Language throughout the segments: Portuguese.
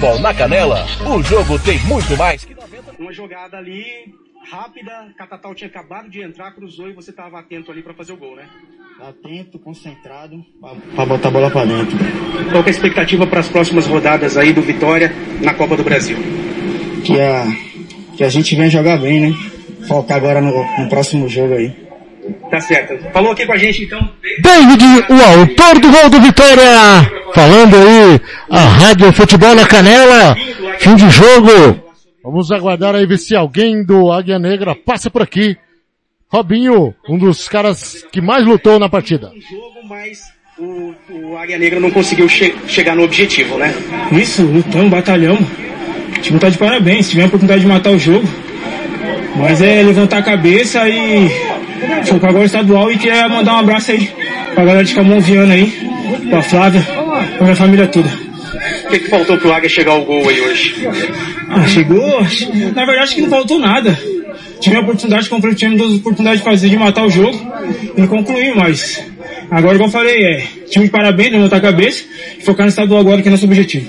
Bom, na canela, o jogo tem muito mais que 90. Uma jogada ali rápida, Catatal tinha acabado de entrar, cruzou e você estava atento ali para fazer o gol, né? Atento, concentrado, para botar a bola para dentro. Qual é a expectativa para as próximas rodadas aí do Vitória na Copa do Brasil? Que a, que a gente venha jogar bem, né? Focar agora no, no próximo jogo aí. Tá certo. Falou aqui com a gente então. David, o autor do gol do Vitória, falando aí, a Rádio Futebol na Canela, fim de jogo. Vamos aguardar aí ver se alguém do Águia Negra passa por aqui. Robinho, um dos caras que mais lutou na partida. Jogo, mas o, o Águia Negra não conseguiu che chegar no objetivo, né? Isso, lutamos, batalhamos. O time tá de parabéns, tivemos a oportunidade de matar o jogo. Mas é levantar a cabeça e focar agora o estadual e queria mandar um abraço aí pra galera de Camon Viana aí, pra Flávia, pra minha família toda. O que, que faltou pro Águia chegar ao gol aí hoje? Ah, chegou? Na verdade acho que não faltou nada. Tive a oportunidade, comprei o time, duas oportunidades de fazer, de matar o jogo e não concluí, mas agora igual eu falei, é time de parabéns, levantar a cabeça e focar no estadual agora que é nosso objetivo.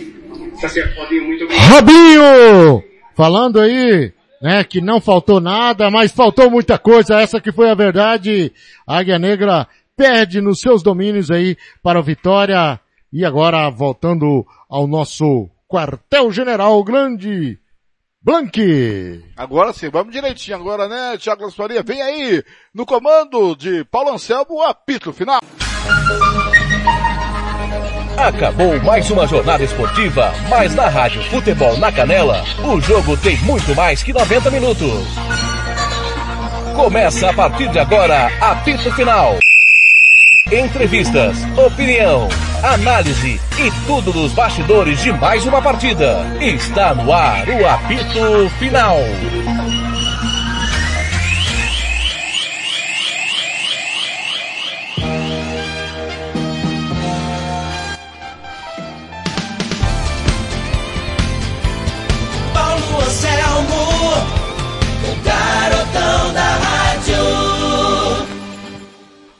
Tá certo, Robinho, muito obrigado. Robinho! Falando aí, né, que não faltou nada, mas faltou muita coisa, essa que foi a verdade. A Águia Negra perde nos seus domínios aí para o Vitória. E agora voltando ao nosso quartel-general grande, Blanque. Agora sim, vamos direitinho agora, né, Thiago Faria? Vem aí, no comando de Paulo Anselmo, o apito final. Acabou mais uma jornada esportiva, mas na Rádio Futebol na Canela, o jogo tem muito mais que 90 minutos. Começa a partir de agora, apito final. Entrevistas, opinião, análise e tudo dos bastidores de mais uma partida. Está no ar o apito final.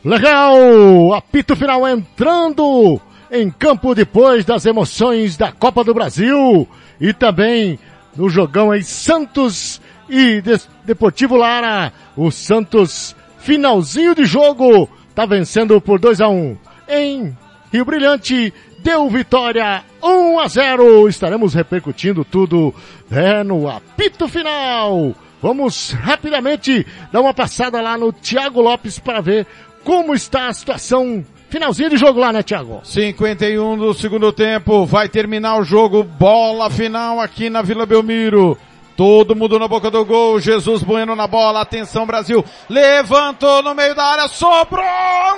Legal! Apito final entrando em campo depois das emoções da Copa do Brasil e também no jogão aí Santos e Deportivo Lara. O Santos, finalzinho de jogo, tá vencendo por 2 a 1 um. Em Rio Brilhante, deu vitória 1 a 0. Estaremos repercutindo tudo é, no apito final. Vamos rapidamente dar uma passada lá no Thiago Lopes para ver como está a situação? Finalzinho de jogo lá, né, Thiago? 51 do segundo tempo, vai terminar o jogo, bola final aqui na Vila Belmiro. Todo mundo na boca do gol, Jesus Bueno na bola, atenção Brasil, levantou no meio da área, sobrou,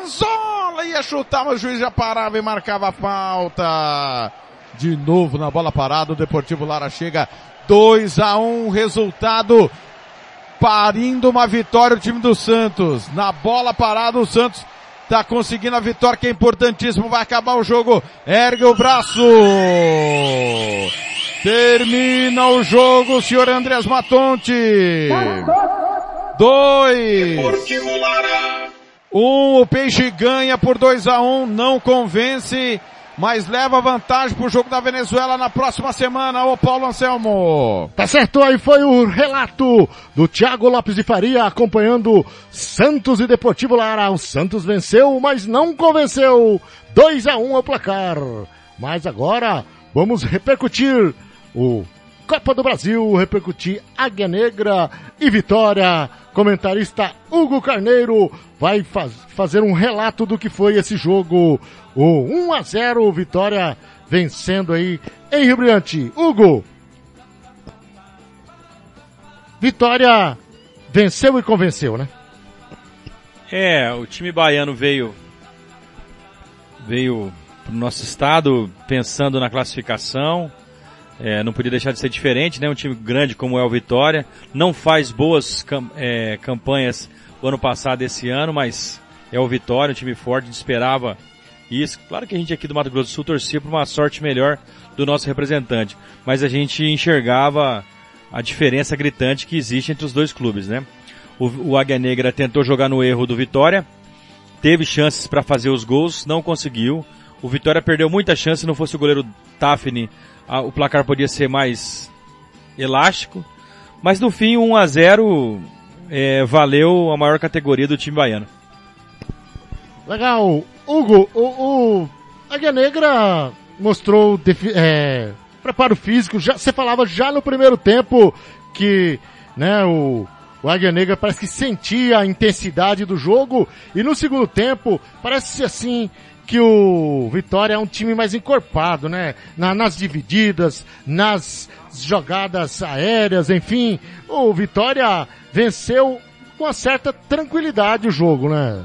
Anzola, ia chutar, mas o juiz já parava e marcava a falta. De novo na bola parada, o Deportivo Lara chega 2 a 1 resultado, parindo uma vitória o time do Santos. Na bola parada o Santos tá conseguindo a vitória que é importantíssimo, vai acabar o jogo, ergue o braço, termina o jogo, senhor Andrés Matonte, dois, um, o Peixe ganha por 2 a 1 um, não convence, mas leva vantagem pro jogo da Venezuela na próxima semana, o Paulo Anselmo. Tá certo, aí foi o relato do Thiago Lopes de Faria acompanhando Santos e Deportivo Lara. O Santos venceu, mas não convenceu. 2 a 1 um ao placar. Mas agora vamos repercutir o Copa do Brasil, repercutir Águia Negra e Vitória. Comentarista Hugo Carneiro vai faz, fazer um relato do que foi esse jogo. O 1 a 0 Vitória vencendo aí em Rio Brilhante. Hugo. Vitória venceu e convenceu, né? É, o time baiano veio veio pro nosso estado pensando na classificação. É, não podia deixar de ser diferente, né? Um time grande como é o Vitória. Não faz boas cam é, campanhas o ano passado esse ano, mas é o Vitória, um time forte, esperava isso. Claro que a gente aqui do Mato Grosso do Sul torcia por uma sorte melhor do nosso representante, mas a gente enxergava a diferença gritante que existe entre os dois clubes, né? O, o Águia Negra tentou jogar no erro do Vitória, teve chances para fazer os gols, não conseguiu. O Vitória perdeu muita chance, se não fosse o goleiro Tafni, a- o placar podia ser mais elástico. Mas no fim, 1 a 0 é, valeu a maior categoria do time baiano. Legal. Hugo, o, o Águia Negra mostrou é, preparo físico. Já, você falava já no primeiro tempo que né, o, o Águia Negra parece que sentia a intensidade do jogo. E no segundo tempo, parece assim que o Vitória é um time mais encorpado, né? Na- nas divididas, nas jogadas aéreas, enfim. O Vitória venceu com uma certa tranquilidade o jogo, né?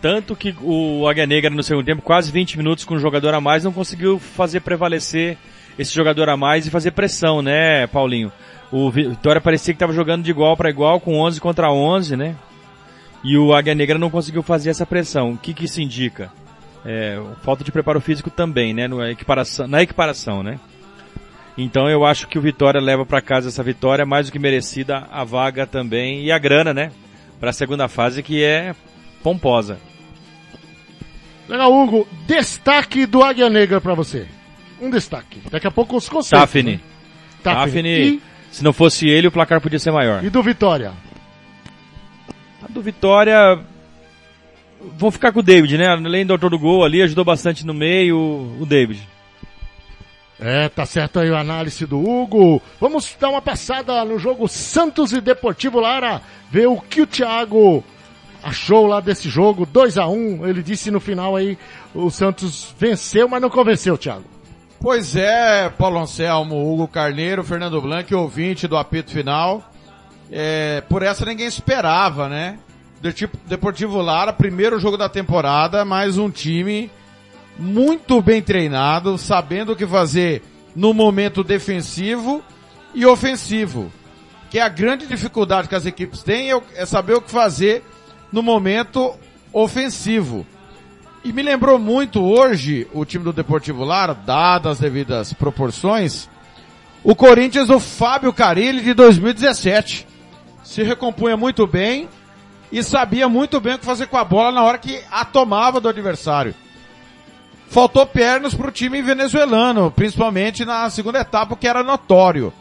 Tanto que o Águia Negra no segundo tempo, quase 20 minutos com um jogador a mais, não conseguiu fazer prevalecer esse jogador a mais e fazer pressão, né, Paulinho? O Vi- Vitória parecia que estava jogando de igual para igual, com 11 contra 11, né? E o Águia Negra não conseguiu fazer essa pressão. O que que isso indica? É, falta de preparo físico também, né? No equiparação, na equiparação, né? Então eu acho que o Vitória leva para casa essa vitória, mais do que merecida, a vaga também e a grana, né? Para a segunda fase que é pomposa. Legal, Hugo. Destaque do Águia Negra pra você. Um destaque. Daqui a pouco os conceitos. Tafni. né? Tafni, se não fosse ele, o placar podia ser maior. E, e do Vitória? A do Vitória, vão ficar com o David, né? Além do autor do gol ali, ajudou bastante no meio, o David. É, tá certo aí a análise do Hugo. Vamos dar uma passada no jogo Santos e Deportivo Lara. Ver o que o Thiago achou lá desse jogo. 2 a 1 Ele disse no final aí, o Santos venceu, mas não convenceu, Thiago. Pois é, Paulo Anselmo, Hugo Carneiro, Fernando Blanc, ouvinte do apito final. É, por essa ninguém esperava, né? Tipo, Deportivo Lara, primeiro jogo da temporada, mais um time muito bem treinado, sabendo o que fazer no momento defensivo e ofensivo. Que a grande dificuldade que as equipes têm é o- é saber o que fazer no momento ofensivo. E me lembrou muito hoje o time do Deportivo Lara, dadas as devidas proporções, o Corinthians do Fábio Carilli de 2017. Se recompunha muito bem e sabia muito bem o que fazer com a bola na hora que a tomava do adversário. Faltou pernas para o time venezuelano, principalmente na segunda etapa, que era notório.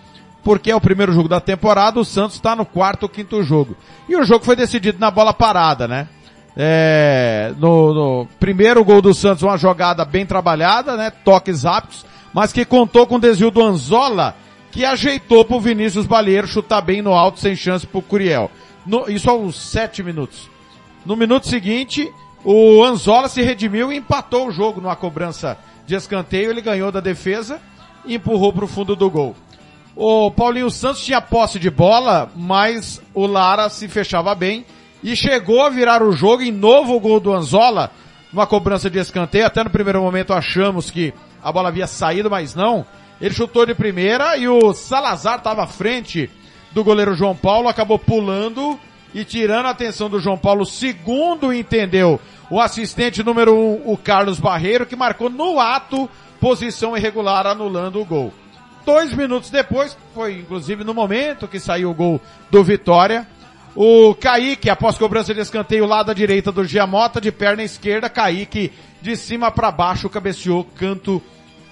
Porque é o primeiro jogo da temporada, o Santos está no quarto ou quinto jogo. E o jogo foi decidido na bola parada, né? É, no, no primeiro gol do Santos, uma jogada bem trabalhada, né? Toques rápidos, mas que contou com o desvio do Anzola, que ajeitou pro Vinícius Balieiro chutar bem no alto, sem chance pro Curiel. No- isso aos sete minutos. No minuto seguinte, o Anzola se redimiu e empatou o jogo numa cobrança de escanteio. Ele ganhou da defesa e empurrou para o fundo do gol. O Paulinho Santos tinha posse de bola, mas o Lara se fechava bem e chegou a virar o jogo em novo gol do Anzola, numa cobrança de escanteio. Até no primeiro momento achamos que a bola havia saído, mas não. Ele chutou de primeira e o Salazar estava à frente do goleiro João Paulo, acabou pulando e tirando a atenção do João Paulo, segundo entendeu o assistente número um, o Carlos Barreiro, que marcou no ato posição irregular, anulando o gol. Dois minutos depois, foi inclusive no momento que saiu o gol do Vitória, o Kaique, após cobrança de escanteio lá da direita do Giamota, de perna esquerda, Kaique de cima para baixo cabeceou canto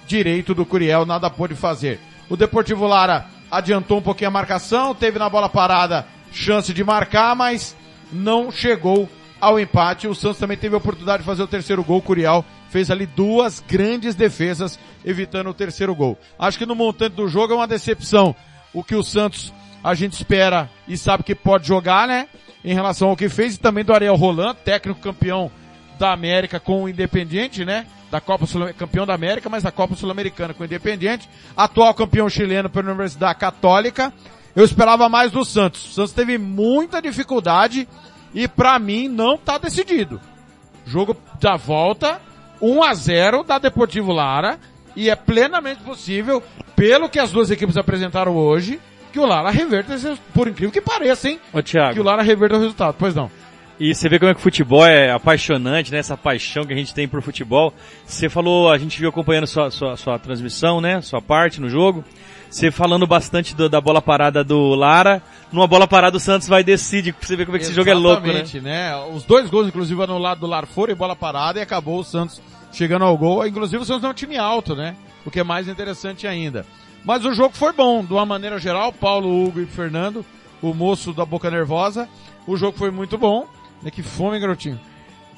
direito do Curiel, nada pôde fazer. O Deportivo Lara adiantou um pouquinho a marcação, teve na bola parada chance de marcar, mas não chegou ao empate. O Santos também teve a oportunidade de fazer o terceiro gol. O Curiel fez ali duas grandes defesas, evitando o terceiro gol. Acho que no montante do jogo é uma decepção. O que o Santos a gente espera e sabe que pode jogar, né? Em relação ao que fez e também do Ariel Roland, técnico campeão da América com o Independiente, né? Da Copa Sul campeão da América, mas da Copa Sul-Americana com o Independiente, atual campeão chileno pela Universidade Católica. Eu esperava mais do Santos. O Santos teve muita dificuldade e pra mim não tá decidido. Jogo da volta, 1 a 0 da Deportivo Lara e é plenamente possível, pelo que as duas equipes apresentaram hoje, que o Lara reverta, por incrível que pareça, hein? Ô, Thiago. Que o Lara reverta o resultado. Pois não. E você vê como é que o futebol é apaixonante, né? Essa paixão que a gente tem por futebol. Você falou, a gente viu acompanhando sua, sua, sua transmissão, né? Sua parte no jogo. Você falando bastante do- da bola parada do Lara. Numa bola parada o Santos vai decide. Pra você ver como é que esse jogo é louco, né? Né? Os dois gols, inclusive, anulados do Lar foram e bola parada e acabou o Santos chegando ao gol. Inclusive o Santos é um time alto, né? O que é mais interessante ainda. Mas o jogo foi bom, de uma maneira geral. Paulo, Hugo e Fernando, o moço da boca nervosa. O jogo foi muito bom. Né? Que fome, garotinho.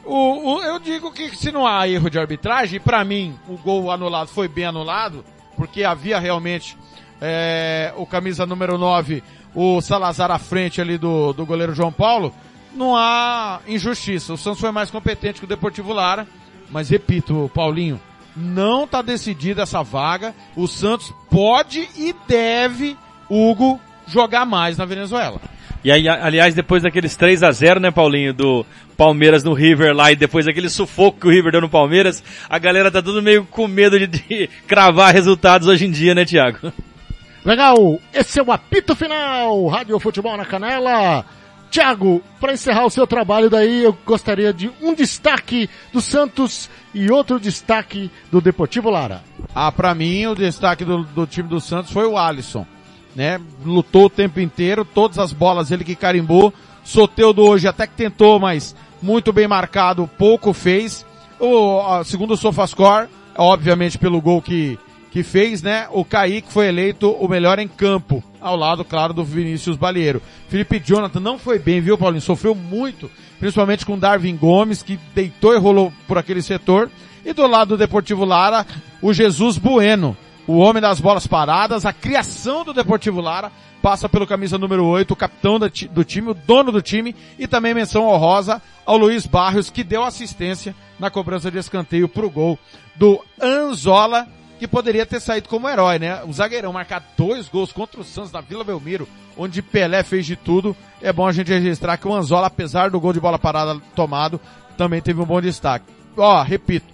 O, o, eu digo que se não há erro de arbitragem, para mim o gol anulado foi bem anulado, porque havia realmente é, o camisa número 9, o Salazar à frente ali do, do goleiro João Paulo, não há injustiça. O Santos foi mais competente que o Deportivo Lara, mas repito, Paulinho, não está decidida essa vaga. O Santos pode e deve, Hugo, jogar mais na Venezuela. E aí, aliás, depois daqueles 3 a 0 né, Paulinho, do Palmeiras no River lá, e depois daquele sufoco que o River deu no Palmeiras, a galera tá tudo meio com medo de, de cravar resultados hoje em dia, né, Thiago? Legal, esse é o apito final, Rádio Futebol na Canela. Thiago, para encerrar o seu trabalho daí, eu gostaria de um destaque do Santos e outro destaque do Deportivo Lara. Ah, para mim, o destaque do, do time do Santos foi o Alisson né? Lutou o tempo inteiro, todas as bolas ele que carimbou. Soteudo hoje até que tentou, mas muito bem marcado, pouco fez. O, segundo o Sofascore, obviamente pelo gol que, que fez, né? O Kaique foi eleito o melhor em campo, ao lado, claro, do Vinícius Balieiro. Felipe Jonathan não foi bem, viu, Paulinho? Sofreu muito, principalmente com Darwin Gomes, que deitou e rolou por aquele setor. E do lado do Deportivo Lara, o Jesus Bueno, o homem das bolas paradas, a criação do Deportivo Lara passa pelo camisa número 8, o capitão do time, o dono do time, e também menção honrosa ao Luiz Barrios, que deu assistência na cobrança de escanteio pro gol do Anzola, que poderia ter saído como herói, né? O zagueirão marcar dois gols contra o Santos na Vila Belmiro, onde Pelé fez de tudo. É bom a gente registrar que o Anzola, apesar do gol de bola parada tomado, também teve um bom destaque. Ó, repito,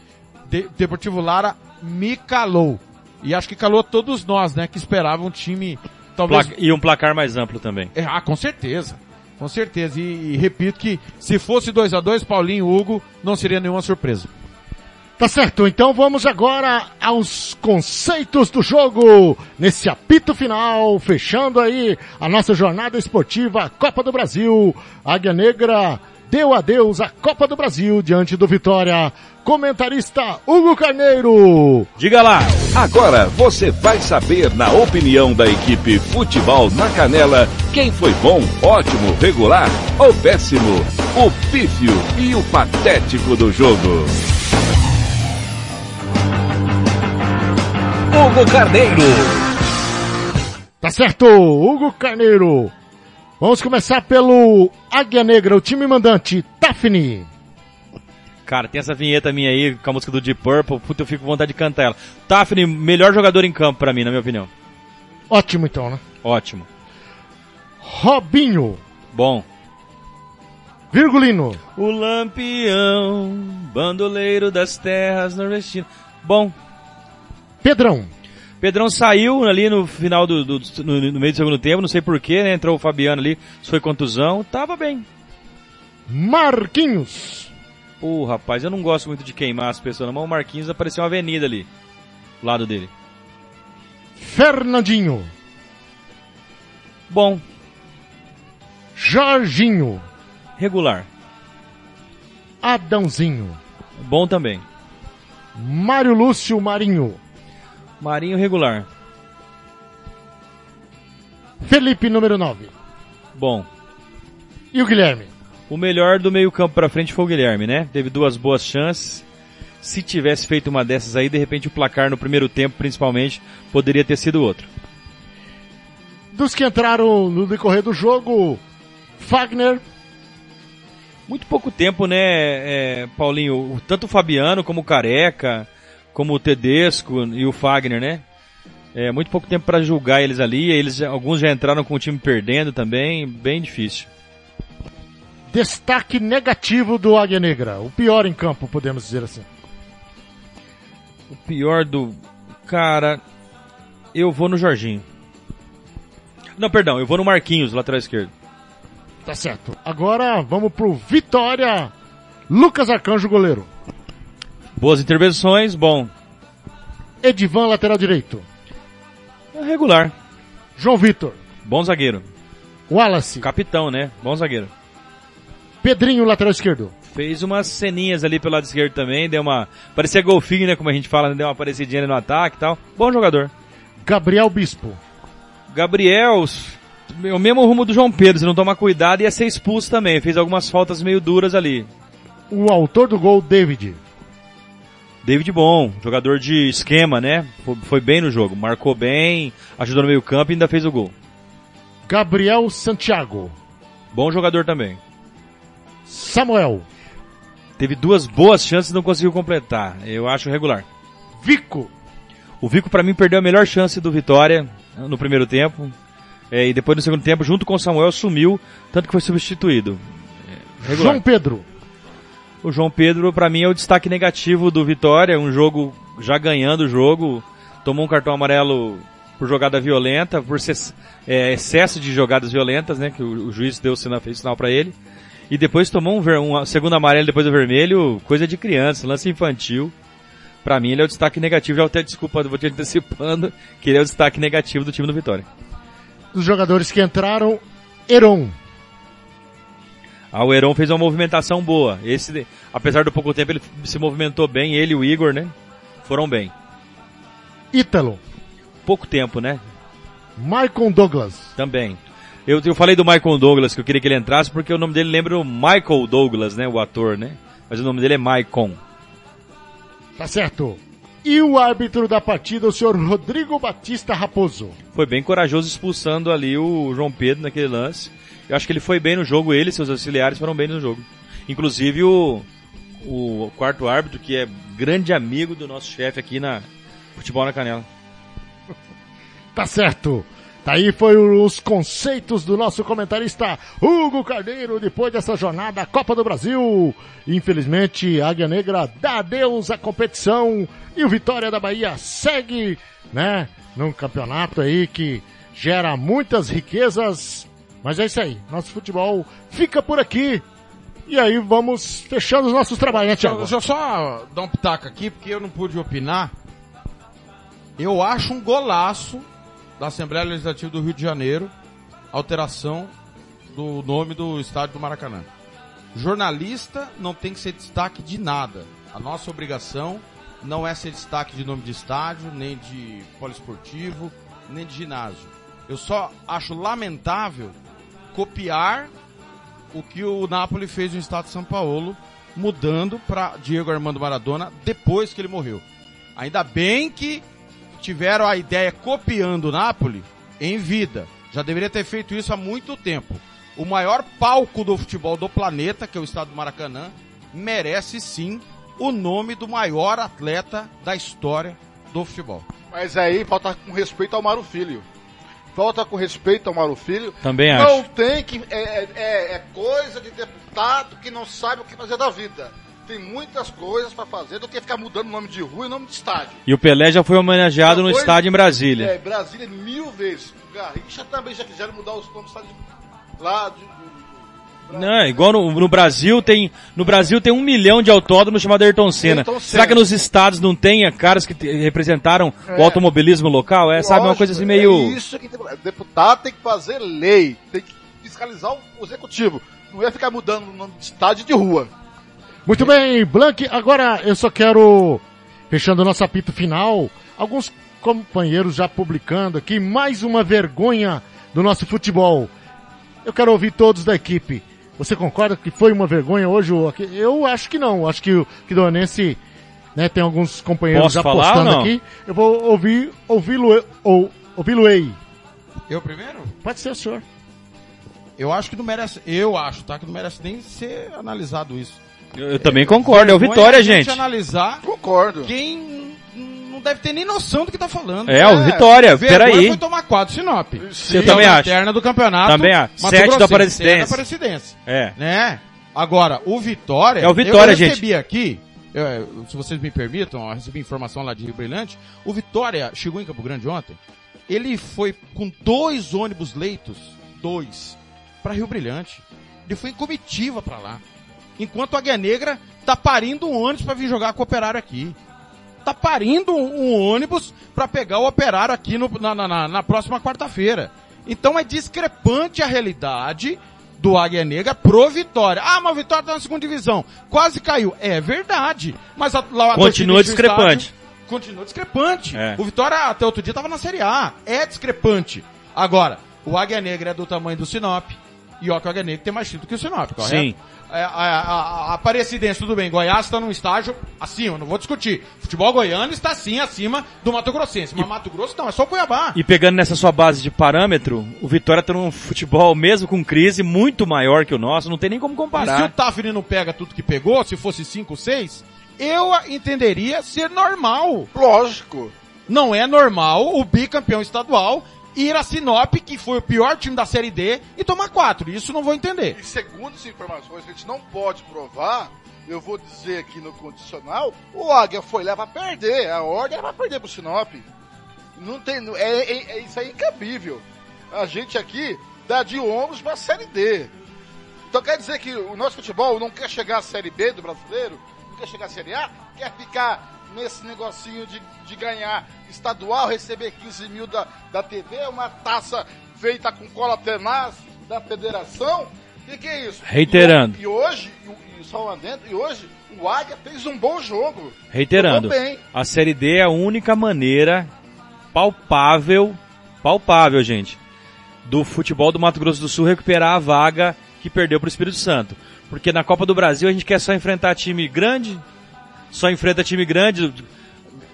de Deportivo Lara me calou e acho que calou todos nós, né, que esperavam um time talvez... Pla e um placar mais amplo também. É, ah, com certeza. Com certeza. E, e repito que se fosse 2 a 2 Paulinho e Hugo, não seria nenhuma surpresa. Tá certo, então vamos agora aos conceitos do jogo, nesse apito final, fechando aí a nossa jornada esportiva Copa do Brasil. Águia Negra deu adeus à Copa do Brasil diante do Vitória. Comentarista Hugo Carneiro. Diga lá. Agora você vai saber na opinião da equipe Futebol na Canela quem foi bom, ótimo, regular ou péssimo, o pífio e o patético do jogo. Hugo Carneiro. Tá certo, Hugo Carneiro. Vamos começar pelo Águia Negra, o time mandante, Daphne. Cara, tem essa vinheta minha aí com a música do Deep Purple, puta, eu fico com vontade de cantar ela. Daphne, melhor jogador em campo pra mim, na minha opinião. Ótimo então, né? Ótimo. Robinho. Bom. Virgulino. O lampião, bandoleiro das terras nordestinas. Bom. Pedrão. Pedrão saiu ali no final do, do no, no, meio do segundo tempo, não sei porquê, né? Entrou o Fabiano ali, foi contusão, tava bem. Marquinhos. Pô, rapaz, eu não gosto muito de queimar as pessoas, mas o Marquinhos apareceu uma avenida ali, do lado dele. Fernandinho. Bom. Jorginho. Regular. Adãozinho. Bom também. Mário Lúcio Marinho. Marinho regular. Felipe, número 9. Bom. E o Guilherme? O melhor do meio campo para frente foi o Guilherme, né? Teve duas boas chances. Se tivesse feito uma dessas aí, de repente o placar no primeiro tempo, principalmente, poderia ter sido outro. Dos que entraram no decorrer do jogo, Fagner. Muito pouco tempo, né, é, Paulinho? Tanto o Fabiano como o Careca, como o Tedesco e o Fagner, né? É muito pouco tempo para julgar eles ali. Eles, alguns já entraram com o time perdendo também, bem difícil. Destaque negativo do Águia Negra, o pior em campo, podemos dizer assim. O pior do cara, eu vou no Jorginho. Não, perdão, eu vou no Marquinhos, lateral esquerdo. Tá certo. Agora vamos pro Vitória. Lucas Arcanjo, goleiro. Boas intervenções, bom. Edivan, lateral direito. É regular. João Vitor. Bom zagueiro. Wallace. Capitão, né? Bom zagueiro. Pedrinho, lateral esquerdo. Fez umas ceninhas ali pelo lado esquerdo também, deu uma. Parecia golfinho, né? Como a gente fala, né? deu uma parecidinha ali no ataque e tal. Bom jogador. Gabriel Bispo. Gabriel, o mesmo rumo do João Pedro, se não tomar cuidado, ia ser expulso também. Fez algumas faltas meio duras ali. O autor do gol, David. David Bom, jogador de esquema, né? Foi, foi bem no jogo, marcou bem, ajudou no meio campo e ainda fez o gol. Gabriel Santiago. Bom jogador também. Samuel. Teve duas boas chances e não conseguiu completar. Eu acho regular. Vico. O Vico para mim perdeu a melhor chance do Vitória no primeiro tempo. É, e depois no segundo tempo, junto com o Samuel, sumiu, tanto que foi substituído. É. João Pedro. O João Pedro, para mim, é o destaque negativo do Vitória. Um jogo já ganhando o jogo. Tomou um cartão amarelo por jogada violenta, por é, excesso de jogadas violentas, né? Que o, o juiz deu sinal, fez sinal para ele. E depois tomou um, ver, um segundo amarelo depois do vermelho, coisa de criança, lance infantil. Para mim ele é o destaque negativo, já até desculpa, vou te antecipando, que ele é o destaque negativo do time do Vitória. Os jogadores que entraram, Heron. Ah, o Heron fez uma movimentação boa. Esse, apesar do pouco tempo, ele se movimentou bem, ele e o Igor, né? Foram bem. Ítalo. Pouco tempo, né? Michael Douglas. Também. Eu, eu falei do Michael Douglas, que eu queria que ele entrasse, porque o nome dele lembra o Michael Douglas, né? O ator, né? Mas o nome dele é Maicon. Tá certo. E o árbitro da partida, o senhor Rodrigo Batista Raposo. Foi bem corajoso expulsando ali o João Pedro naquele lance. Eu acho que ele foi bem no jogo, ele e seus auxiliares foram bem no jogo. Inclusive o, o quarto árbitro, que é grande amigo do nosso chefe aqui na Futebol na Canela. Tá certo. Daí foi os conceitos do nosso comentarista Hugo Carneiro depois dessa jornada Copa do Brasil. Infelizmente, Águia Negra dá adeus à competição e o Vitória da Bahia segue, né, num campeonato aí que gera muitas riquezas. Mas é isso aí, nosso futebol fica por aqui. E aí vamos fechando os nossos trabalhos, né, Thiago? Deixa eu só dar um pitaco aqui, porque eu não pude opinar. Eu acho um golaço da Assembleia Legislativa do Rio de Janeiro, alteração do nome do estádio do Maracanã. Jornalista não tem que ser destaque de nada. A nossa obrigação não é ser destaque de nome de estádio, nem de poliesportivo, nem de ginásio. Eu só acho lamentável copiar o que o Napoli fez no estado de São Paulo, mudando para Diego Armando Maradona depois que ele morreu. Ainda bem que tiveram a ideia copiando o Napoli em vida. Já deveria ter feito isso há muito tempo. O maior palco do futebol do planeta, que é o estado do Maracanã, merece sim o nome do maior atleta da história do futebol. Mas aí falta com respeito ao Mauro Filho. Falta com respeito ao Mauro Filho. Também Não acho. tem que. É, é, é coisa de deputado que não sabe o que fazer da vida. Tem muitas coisas pra fazer do que ficar mudando o nome de rua e nome de estádio. E o Pelé já foi homenageado Já no foi? estádio em Brasília. É, Brasília mil vezes. Garrincha também já quiseram mudar os nomes do estádio lá de, Não, igual no, no Brasil tem, no Brasil tem um milhão de autódromos chamado Ayrton Senna. Ayrton Será Senna. que nos estados não tem caras que representaram o automobilismo local? É, sabe, uma Lógico, coisa assim meio... É isso que tem, deputado tem que fazer lei, tem que fiscalizar o executivo. Não ia ficar mudando o nome de estádio de rua. Muito bem, Blank, agora eu só quero, fechando o nosso apito final, alguns companheiros já publicando aqui mais uma vergonha do nosso futebol. Eu quero ouvir todos da equipe. Você concorda que foi uma vergonha hoje? Eu acho que não. Acho que o que Donense, né, tem alguns companheiros Posso já falar postando não? aqui. Eu vou ouvir, ouvi-lo, ou, ouvi-lo ei. Eu primeiro? Pode ser o senhor. Eu acho que não merece, eu acho, tá? Que não merece nem ser analisado isso. Eu, eu também concordo, é o Vitória, a gente. gente. analisar Concordo. quem não deve ter nem noção do que tá falando. É, o Vitória, Vergonha peraí. foi tomar quatro Sinop. Eu também acho. Lanterna do campeonato. Também acho. Mato Sete da Grossense, Aparecidense. sete da Aparecidense. É. Né? Agora, o Vitória... É o Vitória, eu gente. recebi aqui, eu- se vocês me permitam, eu recebi informação lá de Rio Brilhante, o Vitória chegou em Campo Grande ontem, ele foi com dois ônibus leitos, dois, para Rio Brilhante. Ele foi em comitiva para lá. Enquanto a Águia Negra tá parindo um ônibus para vir jogar com o Operário aqui. Tá parindo um, um ônibus para pegar o Operário aqui no- na, na- na- próxima quarta-feira. Então é discrepante a realidade do Águia Negra pro Vitória. Ah, mas o Vitória tá na segunda divisão. Quase caiu. É verdade. Mas a, lá, a Continua discrepante. estádio, Continua discrepante. É. O Vitória até outro dia tava na Série A. É discrepante. Agora, o Águia Negra é do tamanho do Sinop. E ó, que o Águia Negra tem mais título que o Sinop, correto? Sim. É, a, a, a, Aparecidense, tudo bem. Goiás está num estágio acima, não vou discutir. Futebol goiano está sim acima do Mato Grossense. Mas Mato Grosso não, é só o Cuiabá. E pegando nessa sua base de parâmetro, o Vitória tá num futebol, mesmo com crise, muito maior que o nosso, não tem nem como E se o comparar. Tafni não pega tudo que pegou, se fosse 5, 6, eu entenderia ser normal. Lógico. Não é normal o bicampeão estadual ir a Sinop, que foi o pior time da Série D, e tomar quatro. Isso não vou entender. E segundo as informações que a gente não pode provar, eu vou dizer aqui no condicional, o Águia foi lá pra perder. A ordem era pra perder pro Sinop. Não tem, é, é- é- isso aí é incabível. A gente aqui dá de ombros pra Série D. Então quer dizer que o nosso futebol não quer chegar à Série B do brasileiro, não quer chegar à Série A, quer ficar nesse negocinho de, de ganhar estadual, receber 15 mil da, da TV, uma taça feita com cola tenaz da federação. O que, é isso? Reiterando. E, hoje, e, e só um adendo, e hoje o Águia fez um bom jogo. Reiterando, a Série D é a única maneira palpável, palpável, gente, do futebol do Mato Grosso do Sul recuperar a vaga que perdeu pro Espírito Santo. Porque na Copa do Brasil a gente quer só enfrentar time grande, só enfrenta time grande.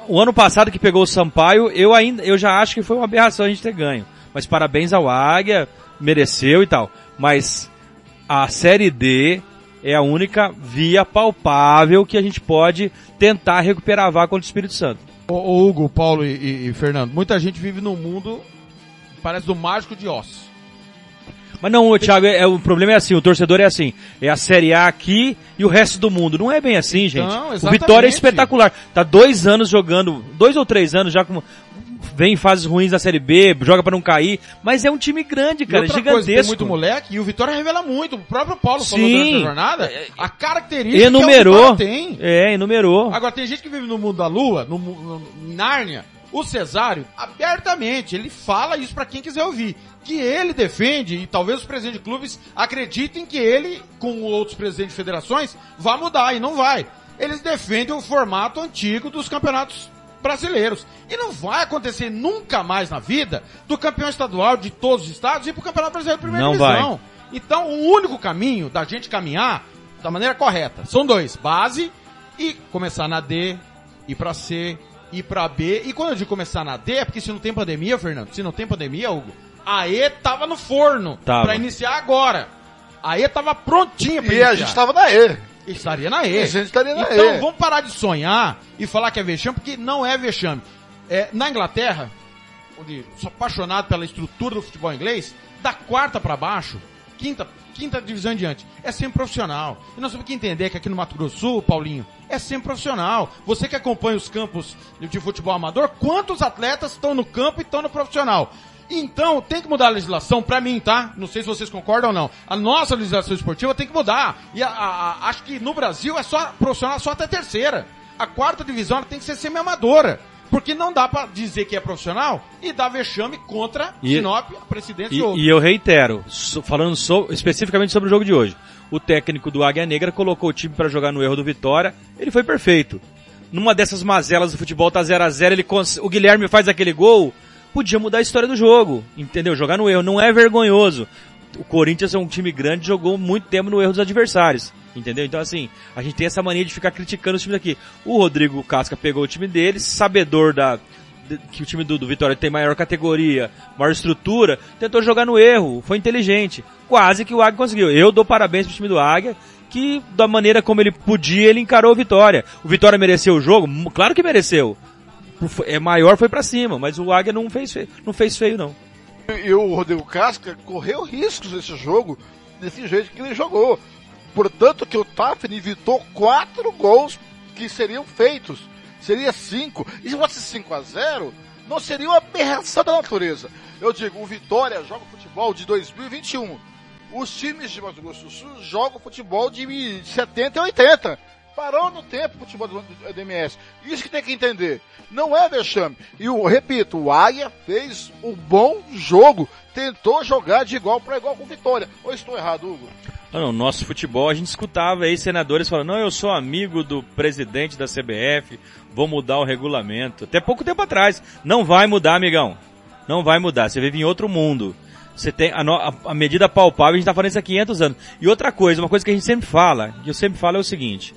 O ano passado que pegou o Sampaio, eu ainda, eu já acho que foi uma aberração a gente ter ganho. Mas parabéns ao Águia, mereceu e tal. Mas a Série D é a única via palpável que a gente pode tentar recuperar a vaga contra o Espírito Santo. Ô, Hugo, Paulo e, e- e Fernando, muita gente vive num mundo, parece do mágico de Oz. Mas não, ô, Thiago, é, é- o problema é assim, o torcedor é assim, é a Série A aqui e o resto do mundo. Não é bem assim, gente. Não, o. Vitória é espetacular. Tá dois anos jogando, dois ou três anos já com vem em fases ruins na Série B, joga pra não cair, mas é um time grande, E cara, outra gigantesco. coisa, tem muito moleque e o Vitória revela muito. O próprio Paulo falou Sim. durante a jornada, a característica Enumerou. que o Vitória tem. É, enumerou. Agora, tem gente que vive no mundo da lua, no, no, em Nárnia. O Cesário, abertamente, ele fala isso pra quem quiser ouvir. Que ele defende, e talvez os presidentes de clubes acreditem que ele, com outros presidentes de federações, vai mudar, e não vai. Eles defendem o formato antigo dos campeonatos brasileiros. E não vai acontecer nunca mais na vida do campeão estadual de todos os estados ir pro campeonato brasileiro de primeira Não divisão. Então, o único caminho da gente caminhar da maneira correta são dois: base e começar na D, ir pra C, ir pra B. E quando eu digo começar na D, é porque se não tem pandemia, Fernando, se não tem pandemia, Hugo, a E tava no forno Tava. pra iniciar agora. A E tava prontinha pra E iniciar. a gente tava na E. Estaria na E. A gente estaria na então, E. vamos parar de sonhar e falar que é vexame, porque não é vexame. É, na Inglaterra, onde sou apaixonado pela estrutura do futebol inglês, da quarta pra baixo, quinta, quinta divisão em diante, é sempre profissional. E nós temos que entender que aqui no Mato Grosso Sul, Paulinho, é sempre profissional. Você que acompanha os campos de futebol amador, quantos atletas estão no campo e estão no profissional? Então, tem que mudar a legislação pra mim, tá? Não sei se vocês concordam ou não. A nossa legislação esportiva tem que mudar. E a- a- a- acho que no Brasil é só profissional só até terceira. A quarta divisão tem que ser semi-amadora. Porque não dá pra dizer que é profissional e dar vexame contra E- Sinop, a presidência E, e e eu reitero, so- falando so- especificamente sobre o jogo de hoje. O técnico do Águia Negra colocou o time pra jogar no erro do Vitória, ele foi perfeito. Numa dessas mazelas do futebol tá 0 a 0 ele cons- o Guilherme faz aquele gol, podia mudar a história do jogo, entendeu? Jogar no erro não é vergonhoso. O Corinthians é um time grande, jogou muito tempo no erro dos adversários. Entendeu? Então, assim, a gente tem essa mania de ficar criticando os times aqui. O Rodrigo Casca pegou o time dele, sabedor da, que o time do, do Vitória tem maior categoria, maior estrutura, tentou jogar no erro, foi inteligente. Quase que o Águia conseguiu. Eu dou parabéns pro time do Águia, que da maneira como ele podia, ele encarou o Vitória. O Vitória mereceu o jogo? Claro que mereceu. É maior, foi pra cima, mas o Águia não fez feio, não fez feio não. E o Rodrigo Casca correu riscos nesse jogo, desse jeito que ele jogou. Portanto, que o Tafni evitou quatro gols que seriam feitos. Seria cinco. E se fosse 5 a 0 não seria uma aberração da natureza. Eu digo, o Vitória joga futebol de 2021. Os times de Mato Grosso do Sul jogam futebol de 70 e 80. Parou no tempo o futebol do, do, do MS. Isso que tem que entender. Não é vexame. E eu repito, o Águia fez um bom jogo. Tentou jogar de igual para igual com vitória. Ou estou errado, Hugo? Não, não, nosso futebol, a gente escutava aí senadores falando, não, eu sou amigo do presidente da CBF, vou mudar o regulamento. Até pouco tempo atrás. Não vai mudar, amigão. Não vai mudar. Você vive em outro mundo. Você tem a, no, a, a medida palpável, a gente está falando isso há 500 anos. E outra coisa, uma coisa que a gente sempre fala, que eu sempre falo é o seguinte.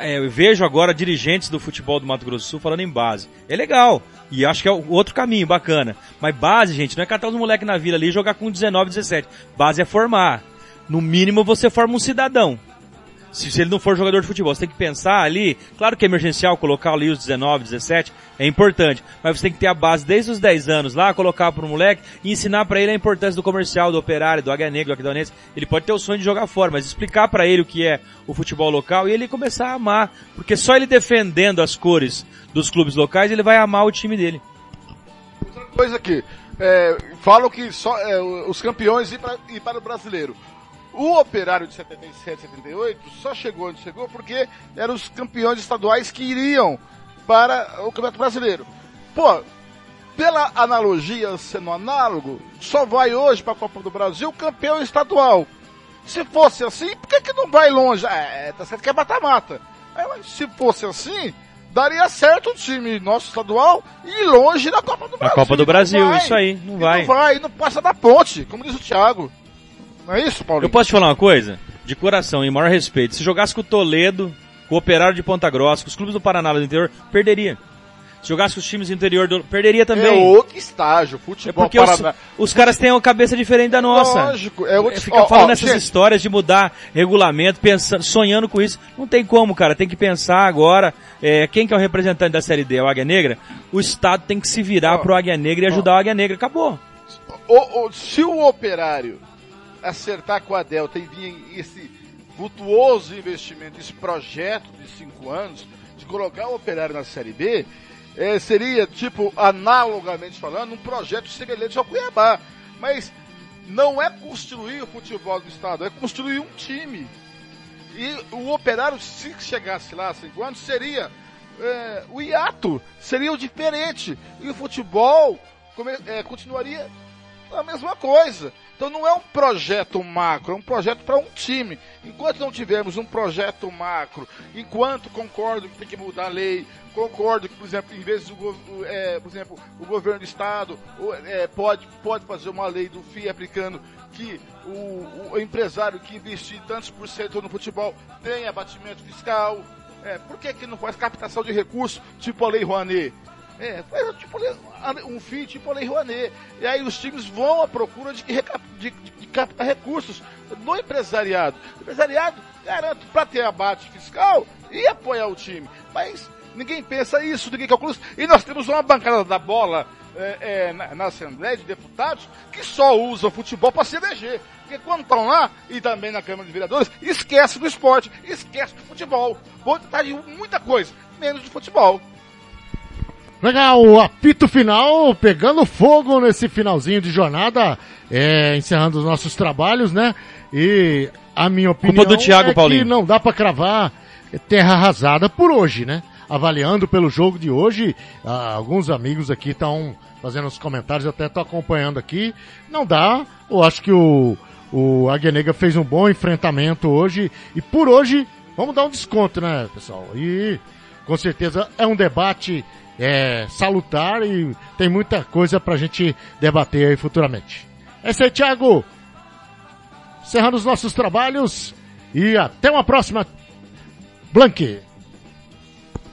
É, eu vejo agora dirigentes do futebol do Mato Grosso do Sul falando em base. É legal. E acho que é outro caminho, bacana. Mas base, gente, não é catar os moleques na vila ali e jogar com 19, 17. Base é formar. No mínimo você forma um cidadão. Se, se ele não for jogador de futebol, você tem que pensar ali, claro que é emergencial colocar ali os 19, 17, é importante, mas você tem que ter a base desde os 10 anos lá, colocar pro moleque e ensinar para ele a importância do comercial, do operário, do Águia Negra, do Aquidonense. Ele pode ter o sonho de jogar fora, mas explicar para ele o que é o futebol local e ele começar a amar, porque só ele defendendo as cores dos clubes locais, ele vai amar o time dele. Outra coisa aqui, é, falam que só é, os campeões ir ir para o brasileiro. O operário de 77, 78 só chegou onde chegou porque eram os campeões estaduais que iriam para o Campeonato Brasileiro. Pô, pela analogia sendo análogo, só vai hoje para a Copa do Brasil campeão estadual. Se fosse assim, por que, que não vai longe? É, tá certo que é mata-mata. Se fosse assim, daria certo o time nosso estadual ir longe da Copa do A Brasil. Copa do Brasil, isso aí, não E vai. Não vai, não passa da ponte, como diz o Thiago. Não é isso, Paulinho? Eu posso te falar uma coisa? De coração, em maior respeito. Se jogasse com o Toledo, com o Operário de Ponta Grossa, com os clubes do Paraná do interior, perderia. Se jogasse com os times do interior, do... perderia É também. outro estágio, É futebol porque os, Paraná. os caras têm uma cabeça diferente da nossa. Lógico, é outro... Fica ó, falando ó, essas gente, histórias de mudar regulamento, pensando, sonhando com isso. Não tem como, cara. Tem que pensar agora. é, quem que é o representante da Série D? É o Águia Negra? O Estado tem que se virar Ó, pro Águia Negra e ajudar o Águia Negra. Acabou. o- o- se o operário acertar com a Delta e vir esse vultuoso investimento, esse projeto de cinco anos, de colocar o operário na Série B, eh, seria, tipo, analogamente falando, um projeto semelhante ao Cuiabá. Mas não é construir o futebol do Estado, é construir um time. E o operário, se chegasse lá há cinco anos, seria é, o hiato, seria o diferente. E o futebol come- é, continuaria a mesma coisa. Então não é um projeto macro, é um projeto para um time. Enquanto não tivermos um projeto macro, enquanto concordo que tem que mudar a lei, concordo que, por exemplo, em vez do é, por exemplo, o governo do estado é, pode, pode fazer uma lei do FII aplicando que o, o empresário que investir tantos por cento no futebol tem abatimento fiscal. É, por que, que não faz captação de recursos tipo a Lei Rouanet? É, faz tipo, um FII tipo a Lei Rouanet. E aí os times vão à procura de, de, de- captar recursos no empresariado. O empresariado garante para ter abate fiscal e apoiar o time. Mas ninguém pensa isso, ninguém calcula isso. E nós temos uma bancada da bola é, é, na, na Assembleia de Deputados que só usa o futebol para se eleger. Porque quando estão lá, e também na Câmara de Vereadores, esquece do esporte, esquece do futebol. Vou tentar de muita coisa, menos do futebol. Legal, o apito final pegando fogo nesse finalzinho de jornada, é, encerrando os nossos trabalhos, né? E a minha opinião do Thiago, é Paulinho. que não dá pra cravar terra arrasada por hoje, né? Avaliando pelo jogo de hoje, ah, alguns amigos aqui estão fazendo os comentários, até tô acompanhando aqui. Não dá, eu acho que o, o Águia Negra fez um bom enfrentamento hoje, e por hoje, vamos dar um desconto, né, pessoal? E com certeza é um debate é, salutar e tem muita coisa pra gente debater aí futuramente. É isso aí, Thiago. Encerrando os nossos trabalhos e até uma próxima. Blanque.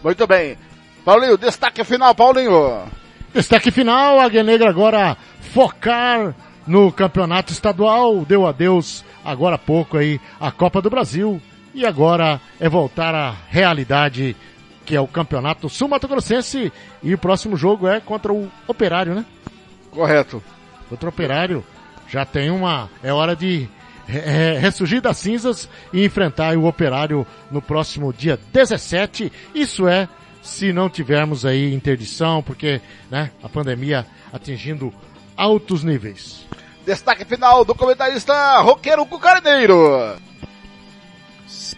Muito bem. Paulinho, destaque final, Paulinho. Destaque final, a Negra agora focar no campeonato estadual, deu adeus agora há pouco aí a Copa do Brasil e agora é voltar à realidade que é o campeonato sul-mato-grossense e o próximo jogo é contra o Operário, né? Correto. Contra o Operário já tem uma, é hora de é, ressurgir das cinzas e enfrentar o Operário no próximo dia 17, isso é se não tivermos aí interdição, porque né, a pandemia atingindo altos níveis. Destaque final do comentarista Roqueiro Cucarneiro.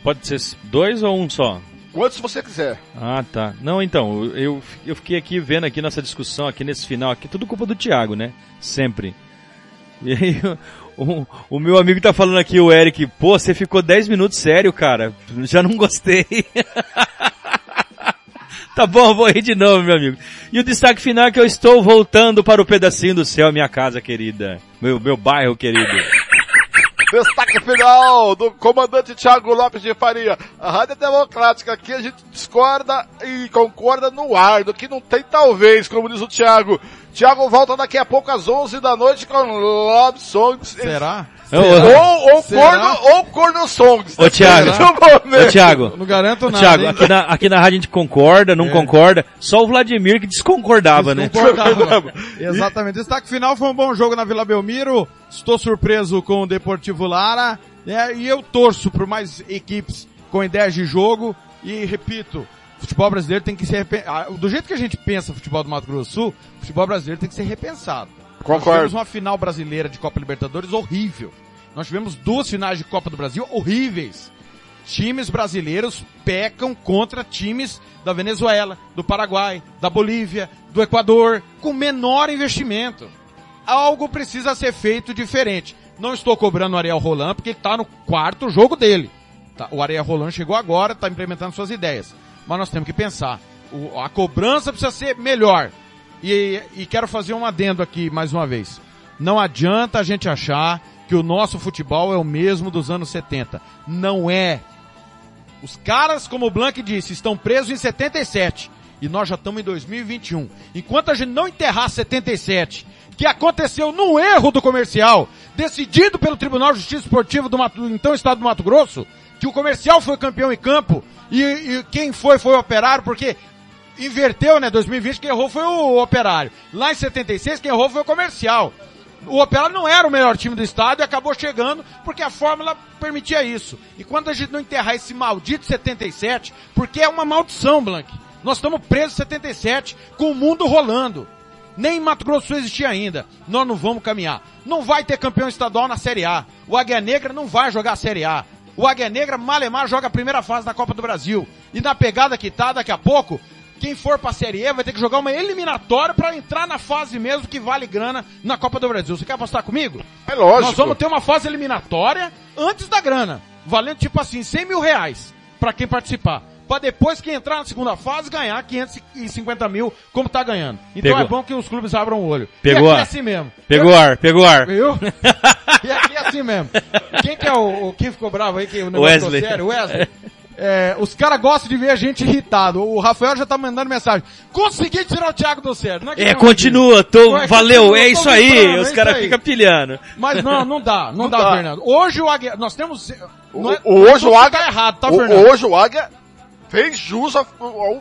Pode ser dois ou um só? Quantos você quiser. Ah, tá. Não, então, eu, eu fiquei aqui vendo aqui nessa discussão, aqui nesse final, aqui, tudo culpa do Thiago, né? Sempre. E aí, o, o meu amigo tá falando aqui, o Eric, pô, você ficou 10 minutos sério, cara. Já não gostei. tá bom, vou rir de novo, meu amigo. E o destaque final é que eu estou voltando para o pedacinho do céu, minha casa querida. Meu, meu bairro querido. Destaque final do comandante Thiago Lopes de Faria. A Rádio Democrática aqui a gente discorda e concorda no ar, do que não tem talvez, como diz o Thiago. Thiago volta daqui a pouco às 11 da noite com Love Songs. Será? Ou, ou, Será? corno, ou corno songs. Ô, Thiago. Momento. Ô, Thiago. Não garanto nada. Thiago, hein? aqui na, aqui na rádio a gente concorda, não É. concorda. Só o Vladimir que desconcordava, né? Concordava. Exatamente. Destaque final foi um bom jogo na Vila Belmiro. Estou surpreso com o Deportivo Lara. né? E eu torço por mais equipes com ideias de jogo. E repito, futebol brasileiro tem que ser ah, Do jeito que a gente pensa o futebol do Mato Grosso do Sul, o futebol brasileiro tem que ser repensado. Nós Concordo. tivemos uma final brasileira de Copa Libertadores horrível. Nós tivemos duas finais de Copa do Brasil horríveis. Times brasileiros pecam contra times da Venezuela, do Paraguai, da Bolívia, do Equador, com menor investimento. Algo precisa ser feito diferente. Não estou cobrando o Ariel Roland porque ele está no quarto jogo dele. Tá, O Ariel Roland chegou agora, está implementando suas ideias. Mas nós temos que pensar. O- a cobrança precisa ser melhor. E, e quero fazer um adendo aqui mais uma vez. Não adianta a gente achar que o nosso futebol é o mesmo dos anos 70. Não é. Os caras, como o Blank disse, estão presos em 77. E nós já estamos em 2021. Enquanto a gente não enterrar 77, que aconteceu num erro do comercial, decidido pelo Tribunal de Justiça Esportiva do, Mato, então Estado do Mato Grosso, que o comercial foi campeão em campo, e, e quem foi foi o operário, porque inverteu, né? 2020 quem errou foi o operário. Lá em 76 quem errou foi o comercial. O Operário não era o melhor time do estado e acabou chegando porque a fórmula permitia isso. E quando a gente não enterrar esse maldito 77, porque é uma maldição, Blank. Nós estamos presos em 77 com o mundo rolando. Nem em Mato Grosso existia ainda. Nós não vamos caminhar. Não vai ter campeão estadual na Série A. O Águia Negra não vai jogar a Série A. O Águia Negra, Malemar, joga a primeira fase da Copa do Brasil. E na pegada que tá, daqui a pouco, quem for pra Série E vai ter que jogar uma eliminatória pra entrar na fase mesmo que vale grana na Copa do Brasil. Você quer apostar comigo? É lógico. Nós vamos ter uma fase eliminatória antes da grana. Valendo tipo assim, 100 mil reais pra quem participar. Pra depois quem entrar na segunda fase ganhar 550 mil, como tá ganhando. Então Pegou. é bom que os clubes abram o olho. Pegou e aqui a- é assim mesmo. Pegou Eu- ar, pegou ar. Viu? e aqui assim mesmo. Quem que é o, o quem ficou bravo aí que o negócio Wesley. sério? Wesley. É, os caras gostam de ver a gente irritado. O Rafael já tá mandando mensagem. Consegui tirar o Thiago do sério. Não que É, consegui. continua, tô, Ué, valeu, continua, é tô isso aí, é os isso caras aí. ficam pilhando. Mas não, não dá, não, Não dá, dá. Fernando. Hoje o Águia, nós temos... não é- O- hoje o Águia, tá errado, tá, o- Fernando? hoje o Águia fez jus a, a-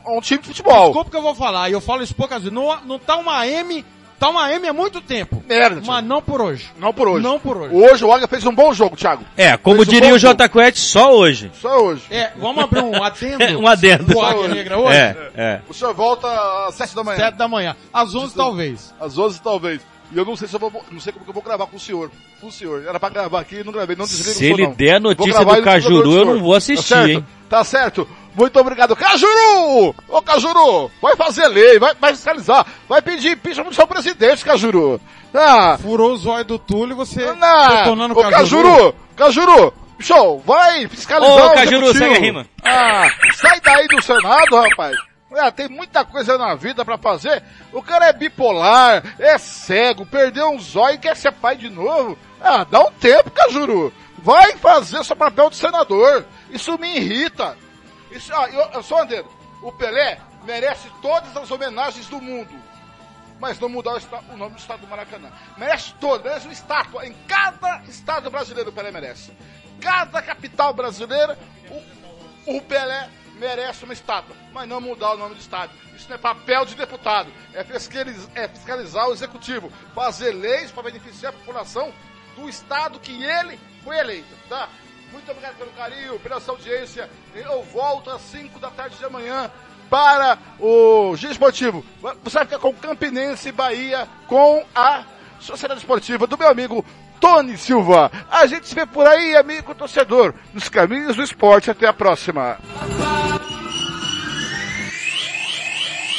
a um time de futebol. Desculpa que eu vou falar, e eu falo isso poucas vezes. Não, não tá uma M, tá uma M há muito tempo. Merda, Mas Thiago. não por hoje. Não por hoje. Não por hoje. Hoje o Águia fez um bom jogo, Thiago. É, como Fez um diria bom o J Quest, só hoje. Só hoje. É, vamos abrir um adendo. Um adendo. Do Águia Negra hoje? É, é. O senhor volta às 7 da manhã. Sete da manhã. Às 11 talvez. Às 11 talvez. E eu não sei se eu vou, não sei como que eu vou gravar com o senhor. Com o senhor. Era pra gravar aqui e não gravei, não desliga Se o ele não. der a notícia do Cajuru, eu não vou assistir, tá certo? hein? Tá certo. Muito obrigado. Cajuru! Ô Cajuru, vai fazer lei, vai, vai fiscalizar, vai pedir impeachment do seu presidente, Cajuru. Ah, Furou o zóio do Túlio e você não. detonando Ô Cajuru, Cajuru, show, vai fiscalizar Ô, o Cajuru, executivo. segue a rima. Ah, sai daí do Senado, rapaz. É, tem muita coisa na vida pra fazer. O cara é bipolar, é cego, perdeu um zóio e quer ser pai de novo. Ah, dá um tempo, Cajuru. Vai fazer seu papel de senador. Isso me irrita. Isso, ah, eu, eu só andando. O Pelé merece todas as homenagens do mundo. Mas não mudar o, o nome do estado do Maracanã. Merece todas, merece uma estátua. Em cada estado brasileiro o Pelé merece. Cada capital brasileira, o, o Pelé merece uma estátua. Mas não mudar o nome do estádio. Isso não é papel de deputado. É fiscalizar, é fiscalizar o executivo. Fazer leis para beneficiar a população do estado que ele foi eleito. Tá? Muito obrigado pelo carinho, pela sua audiência. Eu volto às 5 da tarde de amanhã para o Giro Esportivo. Você vai ficar com Campinense Bahia com a Sociedade Esportiva do meu amigo Tony Silva. A gente se vê por aí, amigo torcedor, nos caminhos do esporte. Até a próxima.